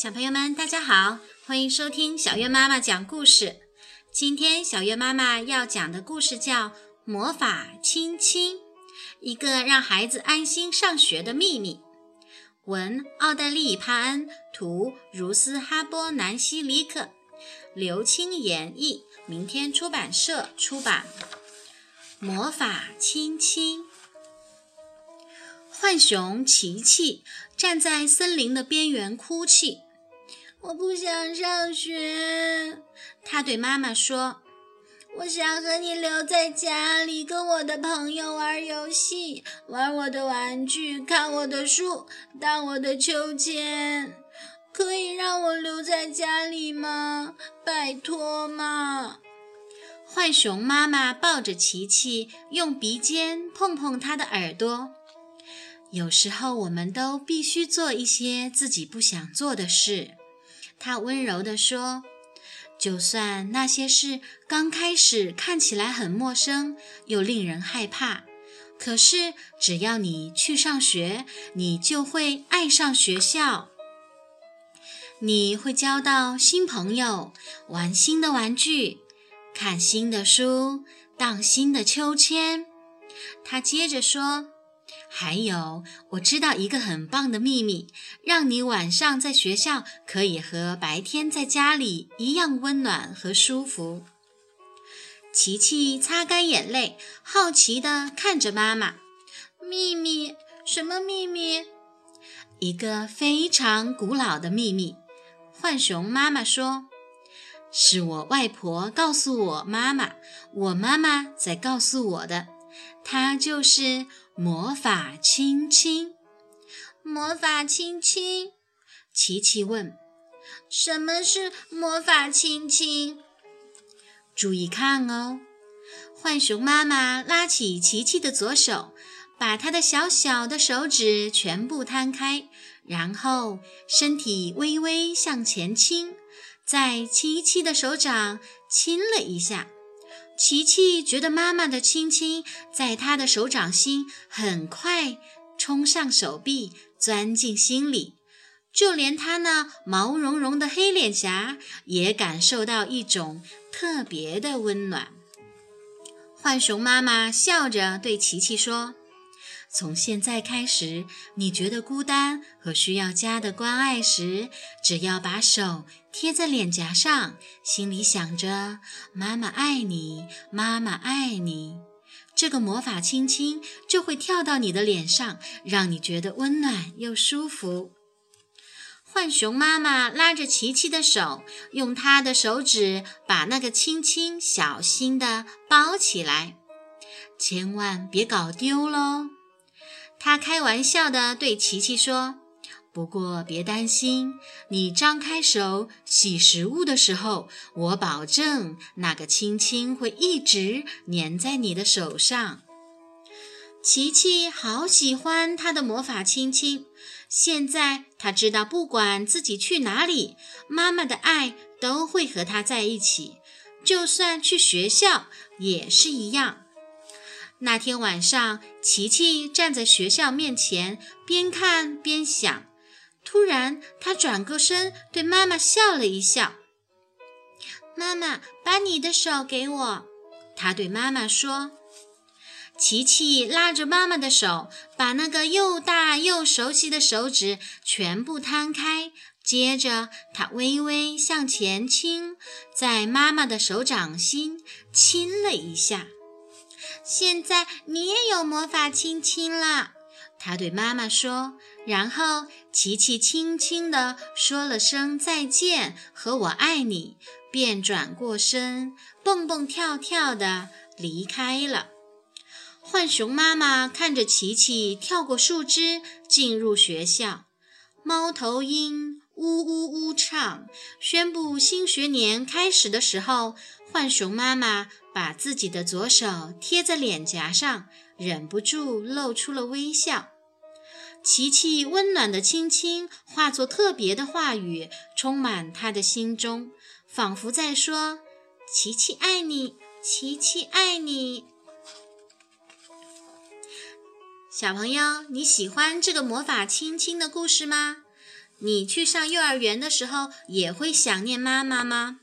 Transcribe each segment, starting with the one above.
小朋友们，大家好，欢迎收听小月妈妈讲故事。今天小月妈妈要讲的故事叫《魔法亲亲》，一个让孩子安心上学的秘密。文：奥黛丽·帕恩，图：茹斯·哈波南希里克，刘青演绎，明天出版社出版。魔法亲亲。浣熊琪琪站在森林的边缘哭泣。我不想上学，他对妈妈说：“我想和你留在家里，跟我的朋友玩游戏，玩我的玩具，看我的书，荡我的秋千。可以让我留在家里吗？拜托嘛！”浣熊妈妈抱着琪琪，用鼻尖碰碰他的耳朵。有时候，我们都必须做一些自己不想做的事。他温柔地说：“就算那些事刚开始看起来很陌生又令人害怕，可是只要你去上学，你就会爱上学校。你会交到新朋友，玩新的玩具，看新的书，荡新的秋千。”他接着说。还有，我知道一个很棒的秘密，让你晚上在学校可以和白天在家里一样温暖和舒服。琪琪擦干眼泪，好奇地看着妈妈。秘密？什么秘密？一个非常古老的秘密。浣熊妈妈说：“是我外婆告诉我妈妈，我妈妈在告诉我的。她就是。”魔法亲亲，魔法亲亲。琪琪问：“什么是魔法亲亲？”注意看哦！浣熊妈妈拉起琪琪的左手，把她的小小的手指全部摊开，然后身体微微向前倾，在琪琪的手掌亲了一下。琪琪觉得妈妈的亲亲在她的手掌心很快冲上手臂，钻进心里，就连她那毛茸茸的黑脸颊也感受到一种特别的温暖。浣熊妈妈笑着对琪琪说。从现在开始，你觉得孤单和需要家的关爱时，只要把手贴在脸颊上，心里想着“妈妈爱你，妈妈爱你”，这个魔法亲亲就会跳到你的脸上，让你觉得温暖又舒服。浣熊妈妈拉着琪琪的手，用她的手指把那个亲亲小心地包起来，千万别搞丢喽。他开玩笑地对琪琪说：“不过别担心，你张开手洗食物的时候，我保证那个亲亲会一直粘在你的手上。”琪琪好喜欢他的魔法亲亲，现在他知道，不管自己去哪里，妈妈的爱都会和他在一起，就算去学校也是一样。那天晚上，琪琪站在学校面前，边看边想。突然，他转过身，对妈妈笑了一笑：“妈妈，把你的手给我。”他对妈妈说。琪琪拉着妈妈的手，把那个又大又熟悉的手指全部摊开，接着他微微向前倾，在妈妈的手掌心亲了一下。现在你也有魔法亲亲了，他对妈妈说。然后琪琪轻轻地说了声再见和我爱你，便转过身，蹦蹦跳跳地离开了。浣熊妈妈看着琪琪跳过树枝进入学校，猫头鹰呜呜呜唱，宣布新学年开始的时候，浣熊妈妈。把自己的左手贴在脸颊上，忍不住露出了微笑。琪琪温暖的亲亲化作特别的话语，充满他的心中，仿佛在说：“琪琪爱你，琪琪爱你。”小朋友，你喜欢这个魔法亲亲的故事吗？你去上幼儿园的时候也会想念妈妈吗？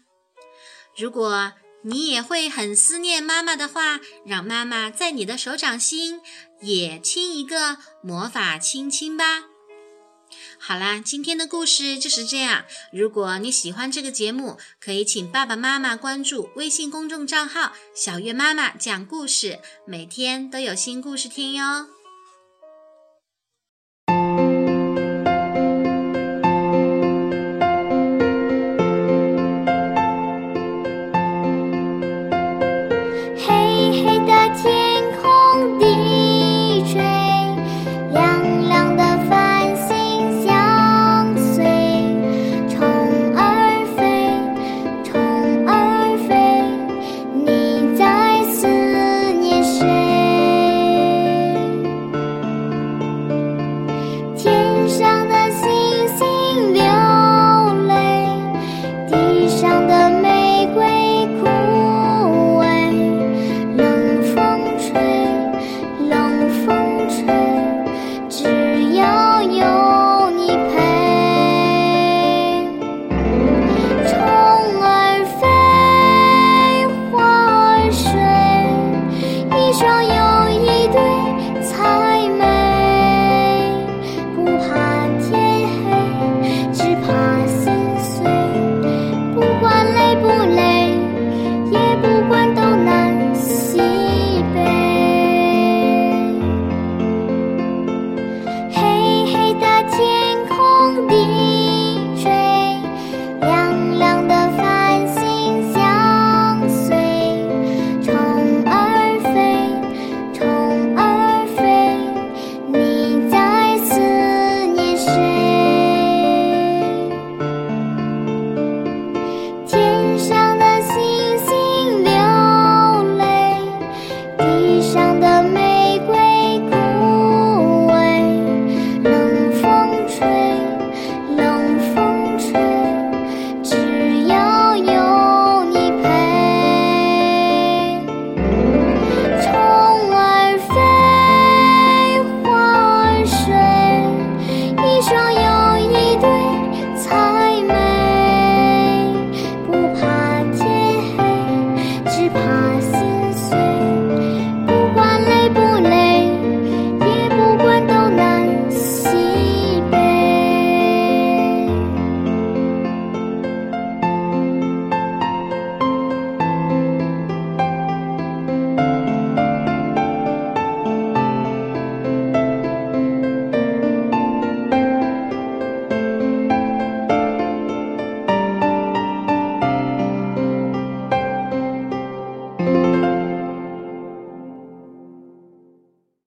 如果你也会很思念妈妈的话，让妈妈在你的手掌心也亲一个魔法亲亲吧。好啦，今天的故事就是这样。如果你喜欢这个节目，可以请爸爸妈妈关注微信公众账号“小月妈妈讲故事”，每天都有新故事听哟。